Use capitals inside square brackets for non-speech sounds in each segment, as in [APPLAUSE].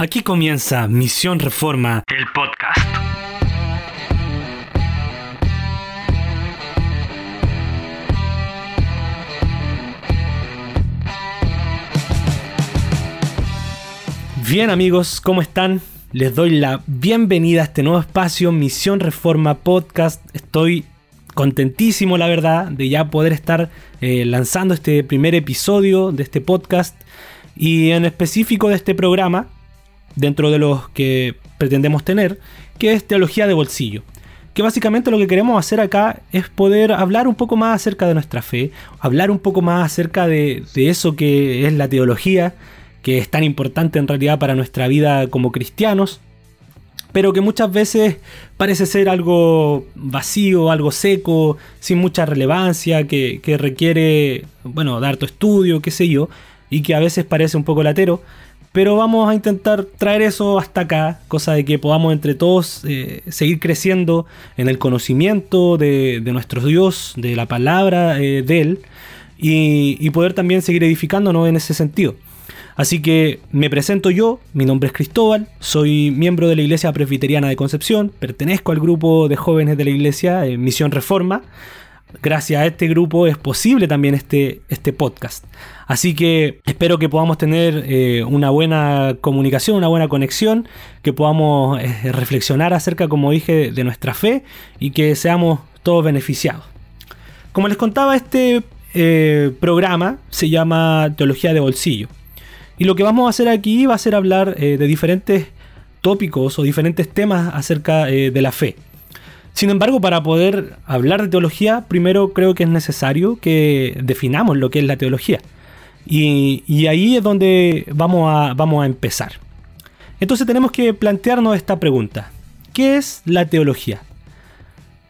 Aquí comienza Misión Reforma, el podcast. Bien amigos, ¿cómo están? Les doy la bienvenida a este nuevo espacio, Misión Reforma Podcast. Estoy contentísimo, la verdad, de ya poder estar eh, lanzando este primer episodio de este podcast y en específico de este programa, dentro de los que pretendemos tener, que es Teología de Bolsillo. Que básicamente lo que queremos hacer acá es poder hablar un poco más acerca de nuestra fe, hablar un poco más acerca de, de eso que es la teología, que es tan importante en realidad para nuestra vida como cristianos, pero que muchas veces parece ser algo vacío, algo seco, sin mucha relevancia, que, requiere, bueno, dar tu estudio, qué sé yo, y que a veces parece un poco latero. Pero vamos a intentar traer eso hasta acá, cosa de que podamos entre todos eh, seguir creciendo en el conocimiento de, nuestro Dios, de la palabra eh, de Él, y, poder también seguir edificándonos en ese sentido. Así que me presento yo, mi nombre es Cristóbal, soy miembro de la Iglesia Presbiteriana de Concepción, pertenezco al grupo de jóvenes de la Iglesia en Misión Reforma. Gracias a este grupo es posible también este, este podcast. Así que espero que podamos tener eh, una buena comunicación, una buena conexión, que podamos eh, reflexionar acerca, como dije, de nuestra fe y que seamos todos beneficiados. Como les contaba, este eh, programa se llama Teología de Bolsillo. Y lo que vamos a hacer aquí va a ser hablar de diferentes tópicos o diferentes temas acerca de la fe. Sin embargo, para poder hablar de teología, primero creo que es necesario que definamos lo que es la teología. Y, ahí es donde vamos a, vamos a empezar. Entonces tenemos que plantearnos esta pregunta. ¿Qué es la teología?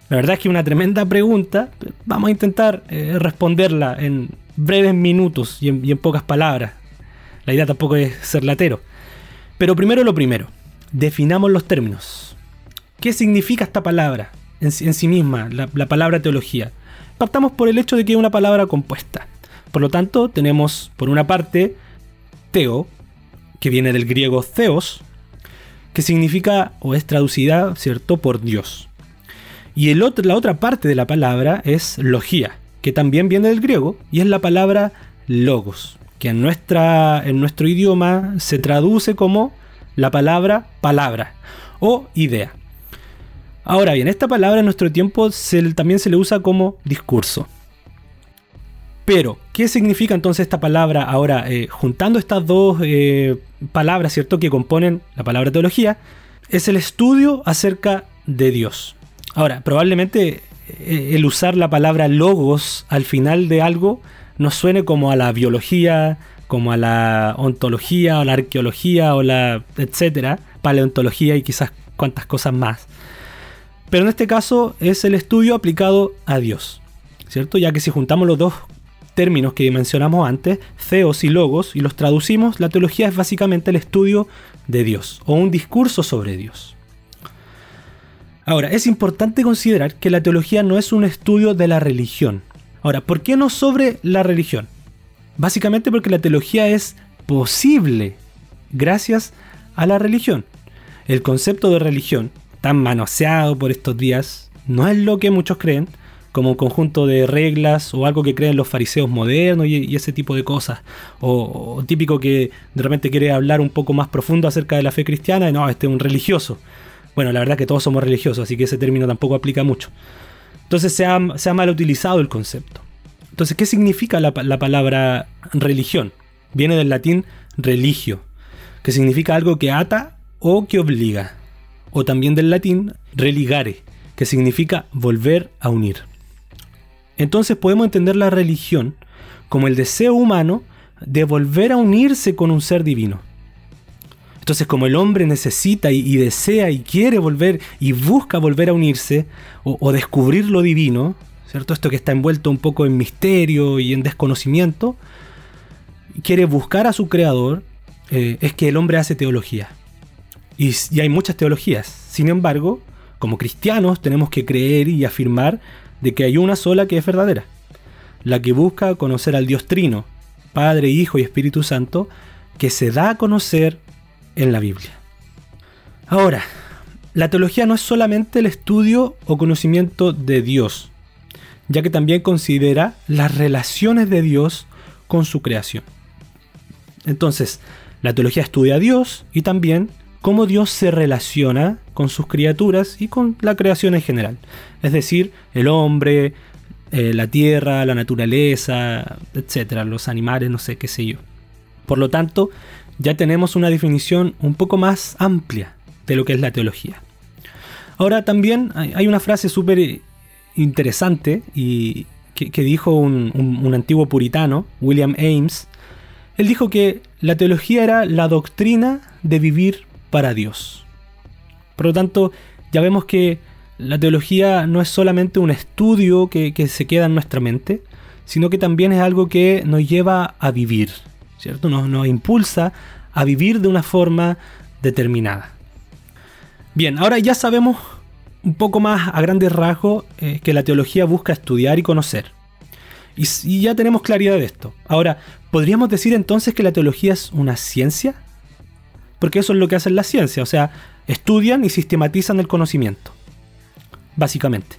La verdad es que es una tremenda pregunta. Vamos a intentar eh, responderla en breves minutos y en pocas palabras. La idea tampoco es ser latero. Pero primero lo primero, definamos los términos. ¿Qué significa esta palabra en, sí misma, la, palabra teología? Partamos por el hecho de que es una palabra compuesta. Por lo tanto, tenemos por una parte teo, que viene del griego theos, que significa o es traducida, ¿cierto?, por Dios. Y el otro, la otra parte de la palabra es logía, que también viene del griego y es la palabra logos, que en, nuestra, en nuestro idioma se traduce como la palabra palabra o idea. Ahora bien, esta palabra en nuestro tiempo también se le usa como discurso. Pero, ¿qué significa entonces esta palabra ahora? Eh, juntando estas dos eh, palabras, ¿cierto?, que componen la palabra teología, es el estudio acerca de Dios. Ahora, probablemente eh, el usar la palabra logos al final de algo no suene como a la biología, como a la ontología o la arqueología o la etcétera, paleontología y quizás cuantas cosas más. Pero en este caso es el estudio aplicado a Dios, ¿cierto? Ya que si juntamos los dos términos que mencionamos antes, theos y logos, y los traducimos, la teología es básicamente el estudio de Dios o un discurso sobre Dios. Ahora, es importante considerar que la teología no es un estudio de la religión, Ahora, ¿por qué no sobre la religión? Básicamente porque la teología es posible gracias a la religión. El concepto de religión, tan manoseado por estos días, no es lo que muchos creen, como un conjunto de reglas o algo que creen los fariseos modernos y, ese tipo de cosas. O, típico que de repente quiere hablar un poco más profundo acerca de la fe cristiana y no, este es un religioso. Bueno, la verdad que todos somos religiosos, así que ese término tampoco aplica mucho. Entonces se ha, mal utilizado el concepto. Entonces, ¿qué significa la, palabra religión? Viene del latín religio, que significa algo que ata o que obliga. O también del latín religare, que significa volver a unir. Entonces podemos entender la religión como el deseo humano de volver a unirse con un ser divino. Entonces, como el hombre necesita y, desea y quiere volver y busca volver a unirse o, descubrir lo divino, ¿cierto? Esto que está envuelto un poco en misterio y en desconocimiento, quiere buscar a su creador, eh, es que el hombre hace teología. Y, hay muchas teologías. Sin embargo, como cristianos tenemos que creer y afirmar de que hay una sola que es verdadera. La que busca conocer al Dios Trino, Padre, Hijo y Espíritu Santo, que se da a conocer en la Biblia. Ahora, la teología no es solamente el estudio o conocimiento de Dios, ya que también considera las relaciones de Dios con su creación. Entonces, la teología estudia a Dios y también cómo Dios se relaciona con sus criaturas y con la creación en general. Es decir, el hombre, eh, la tierra, la naturaleza, etcétera, los animales, no sé qué sé yo. Por lo tanto, ya tenemos una definición un poco más amplia de lo que es la teología. Ahora también hay una frase súper interesante y que, dijo un, antiguo puritano, William Ames. Él dijo que la teología era la doctrina de vivir para Dios. Por lo tanto, ya vemos que la teología no es solamente un estudio que, se queda en nuestra mente, sino que también es algo que nos lleva a vivir, ¿cierto? Nos, impulsa a vivir de una forma determinada. Bien, ahora ya sabemos un poco más a grandes rasgos eh, que la teología busca estudiar y conocer. Y, ya tenemos claridad de esto. Ahora, ¿podríamos decir entonces que la teología es una ciencia? Porque eso es lo que hacen la ciencia, o sea, estudian y sistematizan el conocimiento, básicamente.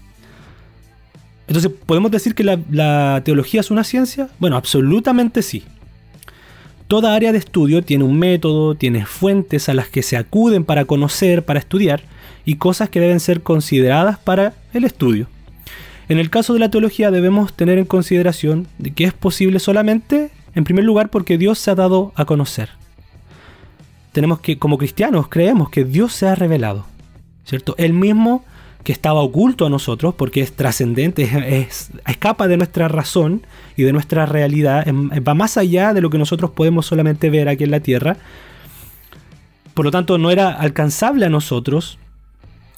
Entonces, ¿podemos decir que la, teología es una ciencia? Bueno, absolutamente sí. Toda área de estudio tiene un método, tiene fuentes a las que se acuden para conocer, para estudiar, y cosas que deben ser consideradas para el estudio. En el caso de la teología debemos tener en consideración de que es posible solamente, en primer lugar, porque Dios se ha dado a conocer. Tenemos que, como cristianos, creemos que Dios se ha revelado, ¿cierto? Él mismo que estaba oculto a nosotros, porque es trascendente, es, escapa de nuestra razón y de nuestra realidad, va más allá de lo que nosotros podemos solamente ver aquí en la tierra. Por lo tanto, no era alcanzable a nosotros,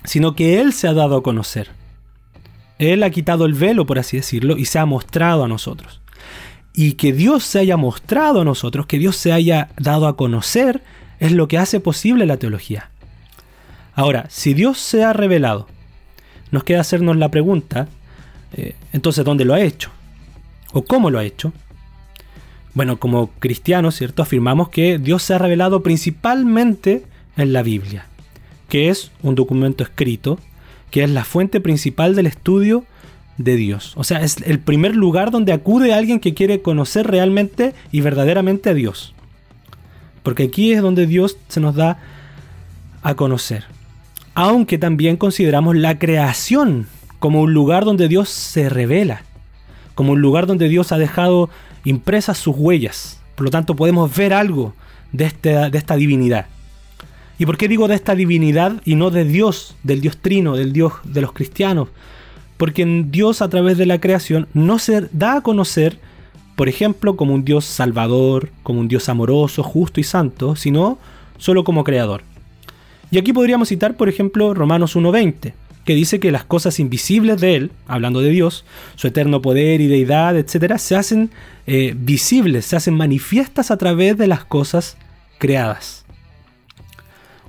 sino que Él se ha dado a conocer. Él ha quitado el velo, por así decirlo, y se ha mostrado a nosotros. Y que Dios se haya mostrado a nosotros, que Dios se haya dado a conocer, es lo que hace posible la teología. Ahora, si Dios se ha revelado, nos queda hacernos la pregunta, eh, entonces, ¿dónde lo ha hecho? ¿O cómo lo ha hecho? Bueno, como cristianos, ¿cierto? Afirmamos que Dios se ha revelado principalmente en la Biblia que es un documento escrito, que es la fuente principal del estudio de Dios. O sea, es el primer lugar donde acude alguien que quiere conocer realmente y verdaderamente a Dios. Porque aquí es donde Dios se nos da a conocer. Aunque también consideramos la creación como un lugar donde Dios se revela, como un lugar donde Dios ha dejado impresas sus huellas. Por lo tanto, podemos ver algo de, esta divinidad. ¿Y por qué digo de esta divinidad y no de Dios, del Dios trino, del Dios de los cristianos? Porque en Dios a través de la creación no se da a conocer, por ejemplo, como un Dios salvador, como un Dios amoroso, justo y santo, sino solo como creador. Y aquí podríamos citar, por ejemplo, Romanos 1.20, que dice que las cosas invisibles de Él, hablando de Dios, su eterno poder y deidad, etc., se hacen eh, visibles, se hacen manifiestas a través de las cosas creadas.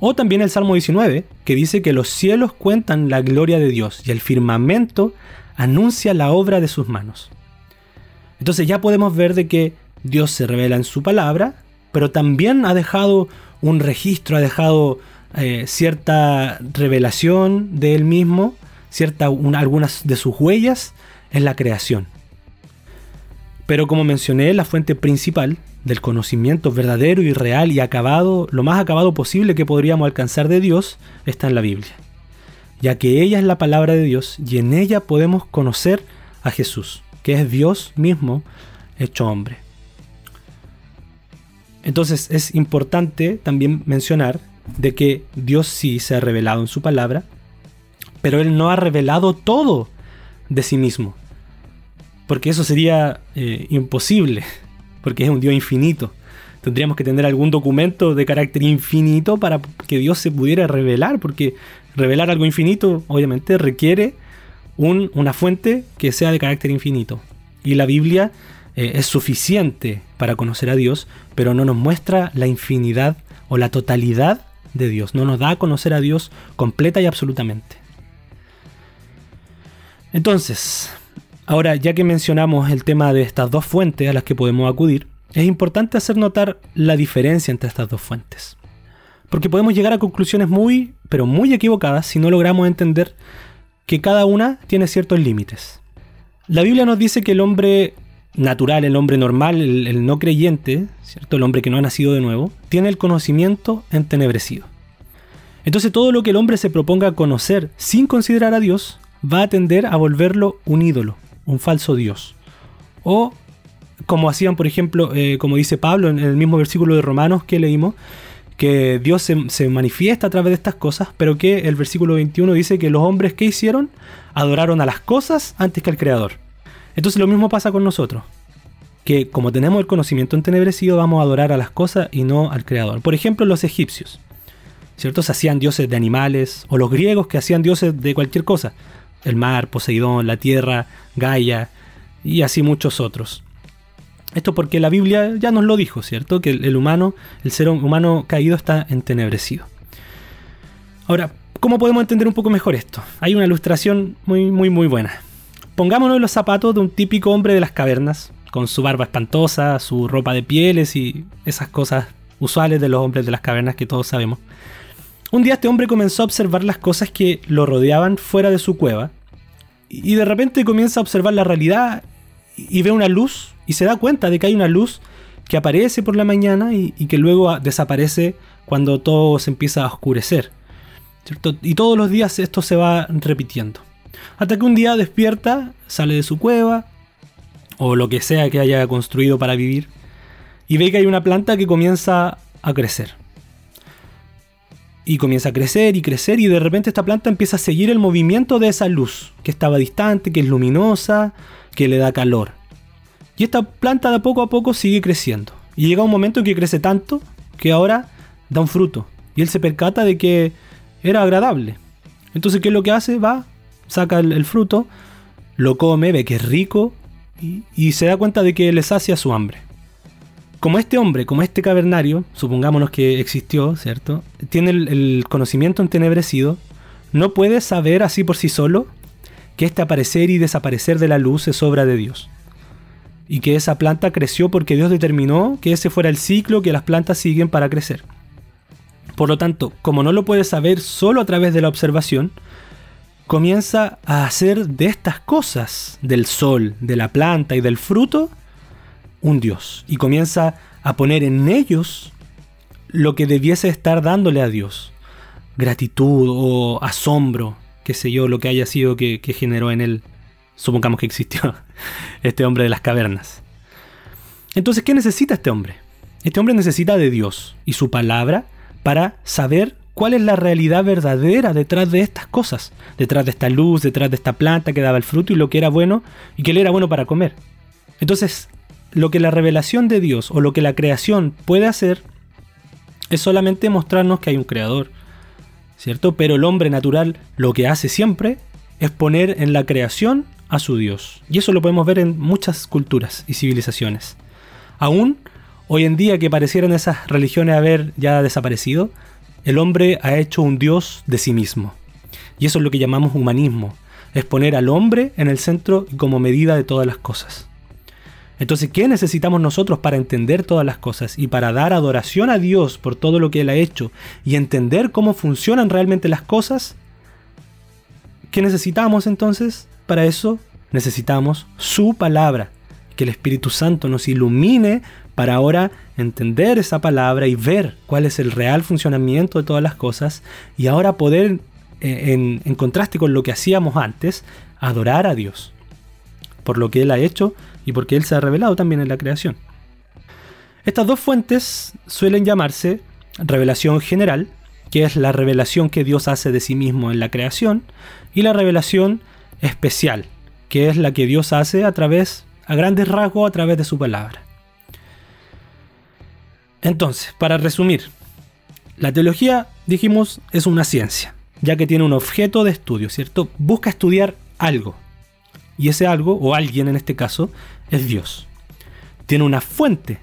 O también el Salmo 19, que dice que los cielos cuentan la gloria de Dios y el firmamento anuncia la obra de sus manos. Entonces ya podemos ver de que Dios se revela en su palabra, pero también ha dejado un registro, ha dejado eh, cierta revelación de él mismo, cierta, algunas de sus huellas en la creación. Pero como mencioné, la fuente principal del conocimiento verdadero y real y acabado, lo más acabado posible que podríamos alcanzar de Dios, está en la Biblia, ya que ella es la palabra de Dios y en ella podemos conocer a Jesús, que es Dios mismo hecho hombre. Entonces es importante también mencionar de que Dios sí se ha revelado en su palabra, pero Él no ha revelado todo de sí mismo porque eso sería eh, imposible, porque es un Dios infinito. Tendríamos que tener algún documento de carácter infinito para que Dios se pudiera revelar, porque revelar algo infinito obviamente requiere una fuente que sea de carácter infinito. Y la Biblia eh, es suficiente para conocer a Dios, pero no nos muestra la infinidad o la totalidad de Dios, no nos da a conocer a Dios completa y absolutamente. Entonces, Ahora, ya que mencionamos el tema de estas dos fuentes a las que podemos acudir, es importante hacer notar la diferencia entre estas dos fuentes. Porque podemos llegar a conclusiones muy, pero muy equivocadas si no logramos entender que cada una tiene ciertos límites. La Biblia nos dice que el hombre natural, el hombre normal, el, no creyente, ¿cierto? El hombre que no ha nacido de nuevo, tiene el conocimiento entenebrecido. Entonces todo lo que el hombre se proponga conocer sin considerar a Dios va a tender a volverlo un ídolo, un falso Dios. O como hacían, por ejemplo, eh, como dice Pablo en el mismo versículo de Romanos que leímos, que Dios se, se, manifiesta a través de estas cosas, pero que el versículo 21 dice que los hombres que hicieron adoraron a las cosas antes que al Creador. Entonces lo mismo pasa con nosotros, que como tenemos el conocimiento entenebrecido vamos a adorar a las cosas y no al Creador. Por ejemplo, los egipcios, ¿cierto? Se hacían dioses de animales, o los griegos que hacían dioses de cualquier cosa, el mar, Poseidón, la tierra, Gaia, y así muchos otros. Esto porque la Biblia ya nos lo dijo, ¿cierto? Que el, humano, el ser humano caído está entenebrecido. Ahora, ¿cómo podemos entender un poco mejor esto? Hay una ilustración muy, muy, muy buena. Pongámonos en los zapatos de un típico hombre de las cavernas, con su barba espantosa, su ropa de pieles y esas cosas usuales de los hombres de las cavernas que todos sabemos. Un día este hombre comenzó a observar las cosas que lo rodeaban fuera de su cueva y de repente comienza a observar la realidad y ve una luz y se da cuenta de que hay una luz que aparece por la mañana y, que luego desaparece cuando todo se empieza a oscurecer. Y todos los días esto se va repitiendo. Hasta que un día despierta, sale de su cueva, o lo que sea que haya construido para vivir, y ve que hay una planta que comienza a crecer. Y comienza a crecer y crecer y de repente esta planta empieza a seguir el movimiento de esa luz, que estaba distante, que es luminosa, que le da calor. Y esta planta de poco a poco sigue creciendo. Y llega un momento en que crece tanto que ahora da un fruto. Y él se percata de que era agradable. Entonces, ¿qué es lo que hace? Va, saca el, fruto, lo come, ve que es rico y, se da cuenta de que le sacia su hambre. Como este hombre, como este cavernario, supongámonos que existió, ¿cierto? Tiene el, el conocimiento entenebrecido, no puede saber así por sí solo que este aparecer y desaparecer de la luz es obra de Dios. Y que esa planta creció porque Dios determinó que ese fuera el ciclo que las plantas siguen para crecer. Por lo tanto, como no lo puede saber solo a través de la observación, comienza a hacer de estas cosas, del sol, de la planta y del fruto, un Dios. Y comienza a poner en ellos lo que debiese estar dándole a Dios. Gratitud o asombro, qué sé yo, lo que haya sido que, generó en él, supongamos que existió, [LAUGHS] este hombre de las cavernas. Entonces, ¿qué necesita este hombre? Este hombre necesita de Dios y su palabra para saber cuál es la realidad verdadera detrás de estas cosas, detrás de esta luz, detrás de esta planta que daba el fruto y lo que era bueno y que le era bueno para comer. Entonces, lo que la revelación de Dios o lo que la creación puede hacer es solamente mostrarnos que hay un creador, ¿cierto? Pero el hombre natural lo que hace siempre es poner en la creación a su Dios. Y eso lo podemos ver en muchas culturas y civilizaciones. Aún hoy en día que parecieran esas religiones haber ya desaparecido, el hombre ha hecho un Dios de sí mismo. Y eso es lo que llamamos humanismo, es poner al hombre en el centro como medida de todas las cosas. Entonces, ¿qué necesitamos nosotros para entender todas las cosas y para dar adoración a Dios por todo lo que Él ha hecho y entender cómo funcionan realmente las cosas? ¿Qué necesitamos entonces? Para eso necesitamos su palabra, que el Espíritu Santo nos ilumine para ahora entender esa palabra y ver cuál es el real funcionamiento de todas las cosas y ahora poder, eh, en, en contraste con lo que hacíamos antes, adorar a Dios por lo que Él ha hecho y porque Él se ha revelado también en la creación. Estas dos fuentes suelen llamarse revelación general, que es la revelación que Dios hace de sí mismo en la creación, y la revelación especial, que es la que Dios hace a través, a grandes rasgos, a través de su palabra. Entonces, para resumir, la teología, dijimos, es una ciencia, ya que tiene un objeto de estudio, ¿cierto? Busca estudiar algo, y ese algo, o alguien en este caso, es Dios. Tiene una fuente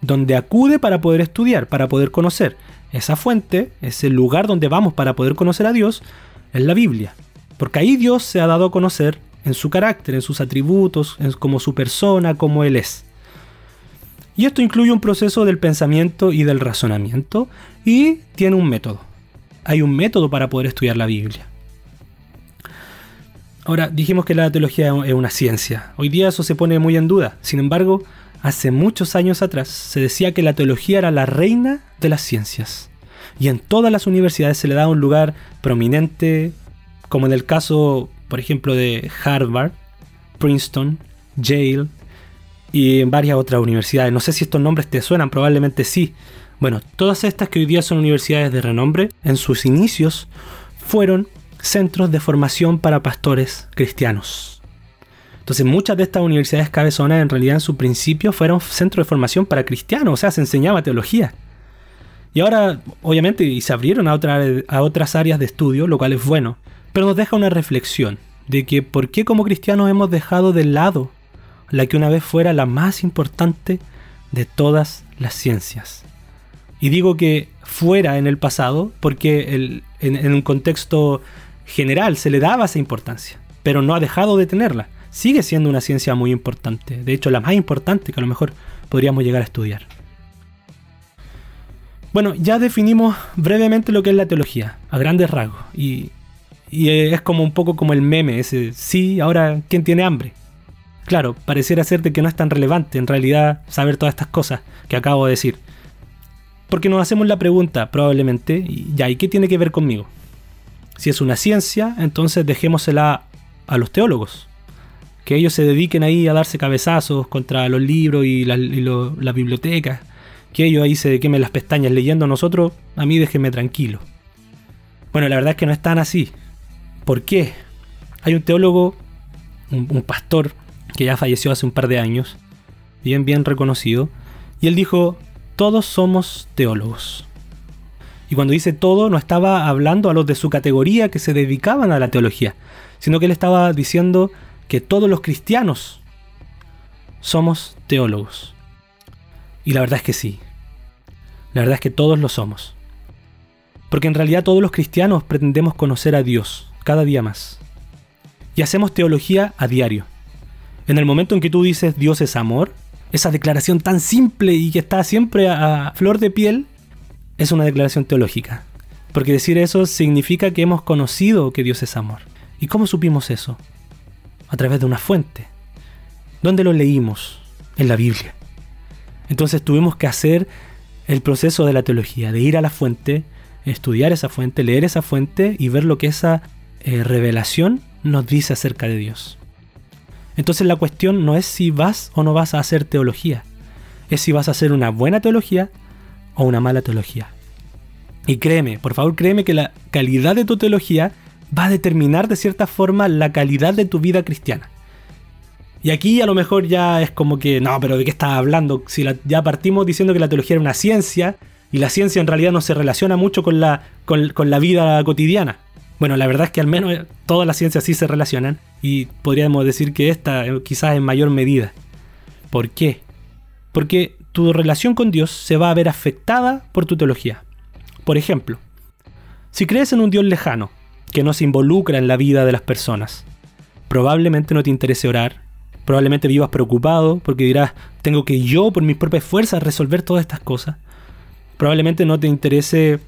donde acude para poder estudiar, para poder conocer. Esa fuente, ese lugar donde vamos para poder conocer a Dios, es la Biblia. Porque ahí Dios se ha dado a conocer en su carácter, en sus atributos, en como su persona, como Él es. Y esto incluye un proceso del pensamiento y del razonamiento y tiene un método. Hay un método para poder estudiar la Biblia. Ahora, dijimos que la teología es una ciencia. Hoy día eso se pone muy en duda. Sin embargo, hace muchos años atrás se decía que la teología era la reina de las ciencias. Y en todas las universidades se le daba un lugar prominente, como en el caso, por ejemplo, de Harvard, Princeton, Yale, y en varias otras universidades. No sé si estos nombres te suenan, probablemente sí. Bueno, todas estas que hoy día son universidades de renombre, en sus inicios fueron centros de formación para pastores cristianos. Entonces muchas de estas universidades cabezonas en realidad en su principio fueron centros de formación para cristianos, o sea, se enseñaba teología. Y ahora, obviamente, y se abrieron a, a otras áreas de estudio, lo cual es bueno, pero nos deja una reflexión de que por qué como cristianos hemos dejado de lado la que una vez fuera la más importante de todas las ciencias. Y digo que fuera en el pasado porque en, un contexto general se le daba esa importancia, pero no ha dejado de tenerla. Sigue siendo una ciencia muy importante, de hecho la más importante que a lo mejor podríamos llegar a estudiar. Bueno, ya definimos brevemente lo que es la teología, a grandes rasgos, y, y es como un poco como el meme, ese, sí, ahora, ¿quién tiene hambre? Claro, pareciera ser que no es tan relevante en realidad saber todas estas cosas que acabo de decir. Porque nos hacemos la pregunta, probablemente, ya, ¿y qué tiene que ver conmigo? Si es una ciencia, entonces dejémosela a los teólogos. Que ellos se dediquen ahí a darse cabezazos contra los libros y, las bibliotecas. Que ellos ahí se quemen las pestañas leyendo a nosotros, a mí déjenme tranquilo. Bueno, la verdad es que no es tan así. ¿Por qué? Hay un teólogo, un pastor que ya falleció hace un par de años, bien, bien reconocido, y él dijo, todos somos teólogos. Y cuando dice todo, no estaba hablando a los de su categoría que se dedicaban a la teología, sino que él estaba diciendo que todos los cristianos somos teólogos. Y la verdad es que sí. La verdad es que todos lo somos. Porque en realidad todos los cristianos pretendemos conocer a Dios cada día más. Y hacemos teología a diario. En el momento en que tú dices Dios es amor, esa declaración tan simple y que está siempre a, flor de piel, es una declaración teológica. Porque decir eso significa que hemos conocido que Dios es amor. ¿Y cómo supimos eso? A través de una fuente. ¿Dónde lo leímos? En la Biblia. Entonces tuvimos que hacer el proceso de la teología, de ir a la fuente, estudiar esa fuente, leer esa fuente y ver lo que esa eh, revelación nos dice acerca de Dios. Entonces la cuestión no es si vas o no vas a hacer teología, es si vas a hacer una buena teología o una mala teología. Y créeme, por favor créeme que la calidad de tu teología va a determinar de cierta forma la calidad de tu vida cristiana. Y aquí a lo mejor ya es como que, no, pero ¿de qué estás hablando? Si ya partimos diciendo que la teología era una ciencia y la ciencia en realidad no se relaciona mucho con la, con la vida cotidiana. Bueno, la verdad es que al menos todas las ciencias sí se relacionan y podríamos decir que esta eh, quizás en mayor medida. ¿Por qué? Porque tu relación con Dios se va a ver afectada por tu teología. Por ejemplo, si crees en un Dios lejano, que no se involucra en la vida de las personas, probablemente no te interese orar, probablemente vivas preocupado porque dirás, tengo que yo por mis propias fuerzas resolver todas estas cosas. Probablemente no te interese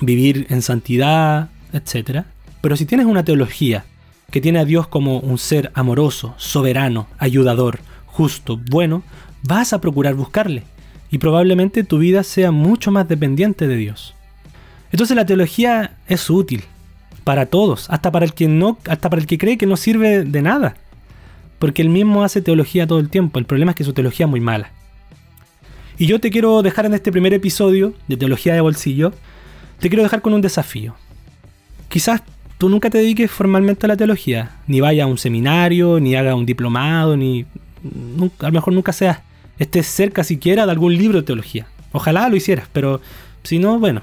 vivir en santidad, etc. Pero si tienes una teología que tiene a Dios como un ser amoroso, soberano, ayudador, justo, bueno, vas a procurar buscarle y probablemente tu vida sea mucho más dependiente de Dios. Entonces la teología es útil para todos, hasta para el que no, hasta para el que cree que no sirve de nada, porque él mismo hace teología todo el tiempo. El problema es que su teología es muy mala. Y yo te quiero dejar en este primer episodio de Teología de Bolsillo, te quiero dejar con un desafío quizás tú nunca te dediques formalmente a la teología, ni vaya a un seminario, ni haga un diplomado, ni a lo mejor nunca seas, estés cerca siquiera de algún libro de teología. Ojalá lo hicieras, pero si no, bueno.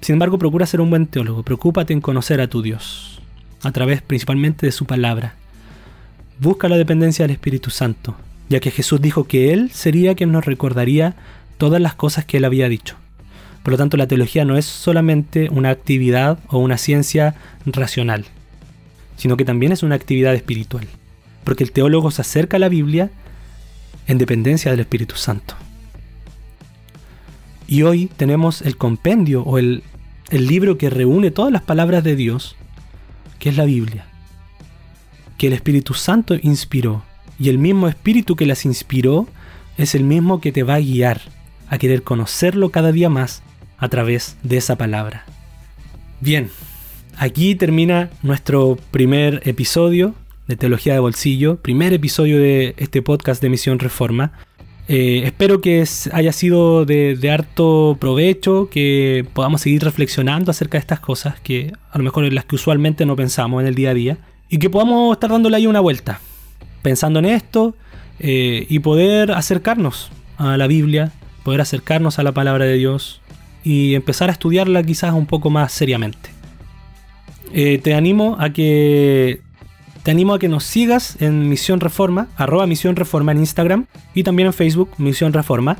Sin embargo, procura ser un buen teólogo, preocúpate en conocer a tu Dios, a través principalmente de su palabra. Busca la dependencia del Espíritu Santo, ya que Jesús dijo que Él sería quien nos recordaría todas las cosas que Él había dicho. Por lo tanto, la teología no es solamente una actividad o una ciencia racional, sino que también es una actividad espiritual. Porque el teólogo se acerca a la Biblia en dependencia del Espíritu Santo. Y hoy tenemos el compendio o el, libro que reúne todas las palabras de Dios, que es la Biblia, que el Espíritu Santo inspiró. Y el mismo Espíritu que las inspiró es el mismo que te va a guiar a querer conocerlo cada día más a través de esa palabra. Bien, aquí termina nuestro primer episodio de Teología de Bolsillo, primer episodio de este podcast de Misión Reforma. Eh, espero que haya sido de, harto provecho, que podamos seguir reflexionando acerca de estas cosas, que a lo mejor en las que usualmente no pensamos en el día a día, y que podamos estar dándole ahí una vuelta, pensando en esto eh, y poder acercarnos a la Biblia, poder acercarnos a la palabra de Dios y empezar a estudiarla quizás un poco más seriamente. Eh, te animo a que te animo a que nos sigas en Misión Reforma, arroba Misión Reforma en Instagram y también en Facebook, Misión Reforma.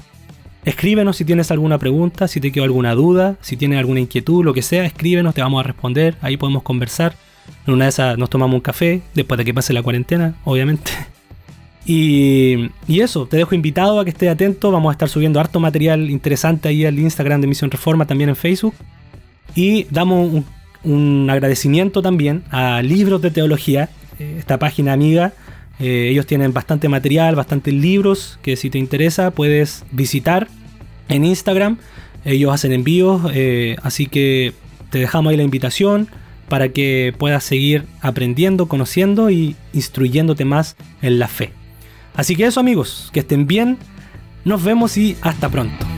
Escríbenos si tienes alguna pregunta, si te quedó alguna duda, si tienes alguna inquietud, lo que sea, escríbenos, te vamos a responder, ahí podemos conversar. En una de esas nos tomamos un café, después de que pase la cuarentena, obviamente. Y, eso, te dejo invitado a que estés atento. Vamos a estar subiendo harto material interesante ahí al Instagram de Misión Reforma, también en Facebook. Y damos un, un agradecimiento también a Libros de Teología, eh, esta página amiga. Eh, ellos tienen bastante material, bastantes libros que si te interesa puedes visitar en Instagram. Ellos hacen envíos, eh, así que te dejamos ahí la invitación para que puedas seguir aprendiendo, conociendo y instruyéndote más en la fe. Así que eso amigos, que estén bien, nos vemos y hasta pronto.